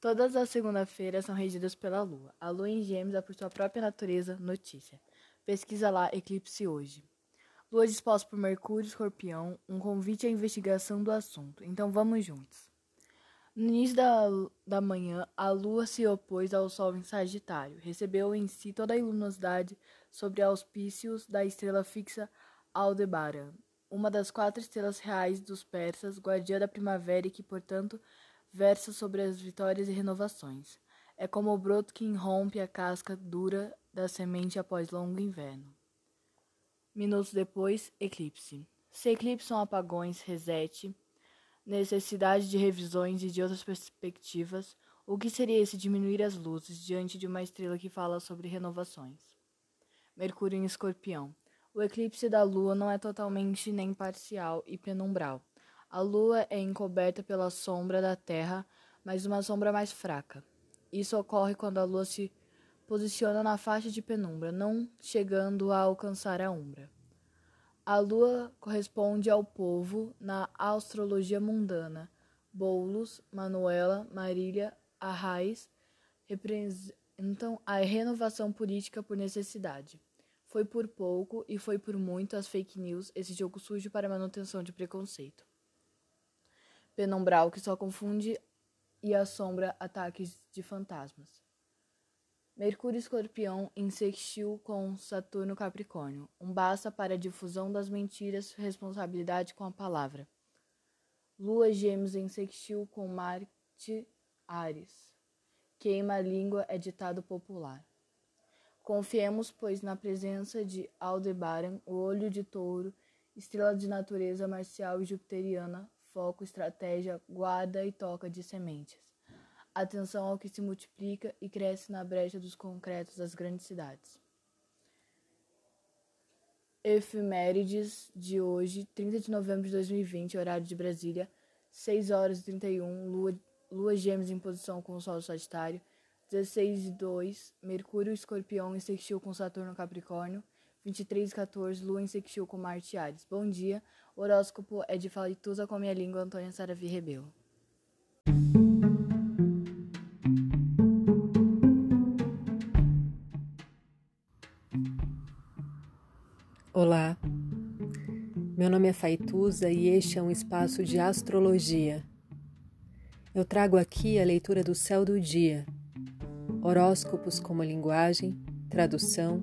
Todas as segunda-feiras são regidas pela Lua. A Lua em Gêmeos é por sua própria natureza notícia. Pesquisa lá Eclipse hoje. Lua disposta por Mercúrio Escorpião, um convite à investigação do assunto. Então vamos juntos. No início da, da manhã, a Lua se opôs ao Sol em Sagitário. Recebeu em si toda a luminosidade sobre auspícios da estrela fixa Aldebaran, uma das quatro estrelas reais dos persas, guardiã da primavera e que, portanto, versa sobre as vitórias e renovações. É como o broto que irrompe a casca dura da semente após longo inverno. Minutos depois, eclipse. Se eclipse são apagões, reset, necessidade de revisões e de outras perspectivas, o que seria esse diminuir as luzes diante de uma estrela que fala sobre renovações? Mercúrio em Escorpião. O eclipse da Lua não é totalmente nem parcial e penumbral. A lua é encoberta pela sombra da Terra, mas uma sombra mais fraca. Isso ocorre quando a lua se posiciona na faixa de penumbra, não chegando a alcançar a umbra. A lua corresponde ao povo na astrologia mundana. Boulos, Manuela, Marília, Arraiz representam a renovação política por necessidade. Foi por pouco e foi por muito as fake news, esse jogo sujo para manutenção de preconceito penumbral que só confunde e assombra ataques de fantasmas. Mercúrio Escorpião em sextil com Saturno Capricórnio. Um basta para a difusão das mentiras, responsabilidade com a palavra. Lua Gêmeos em sextil com Marte Ares. Queima a língua é ditado popular. Confiemos, pois, na presença de Aldebaran, o olho de touro, estrela de natureza marcial e jupiteriana, foco, estratégia, guarda e toca de sementes. Atenção ao que se multiplica e cresce na brecha dos concretos das grandes cidades. Efemérides de hoje, 30 de novembro de 2020, horário de Brasília, 6 horas e 31, Lua, Lua Gêmeos em posição com o Sol Sagitário, 16 e 2, Mercúrio Escorpião em sextil com Saturno Capricórnio, 23 e 14, Lua em sextil com Marte Ares. Bom dia, horóscopo é de Falituza com a minha língua, Antônia Saravi Rebelo. Olá, meu nome é Faituza e este é um espaço de astrologia. Eu trago aqui a leitura do céu do dia, horóscopos como linguagem, tradução,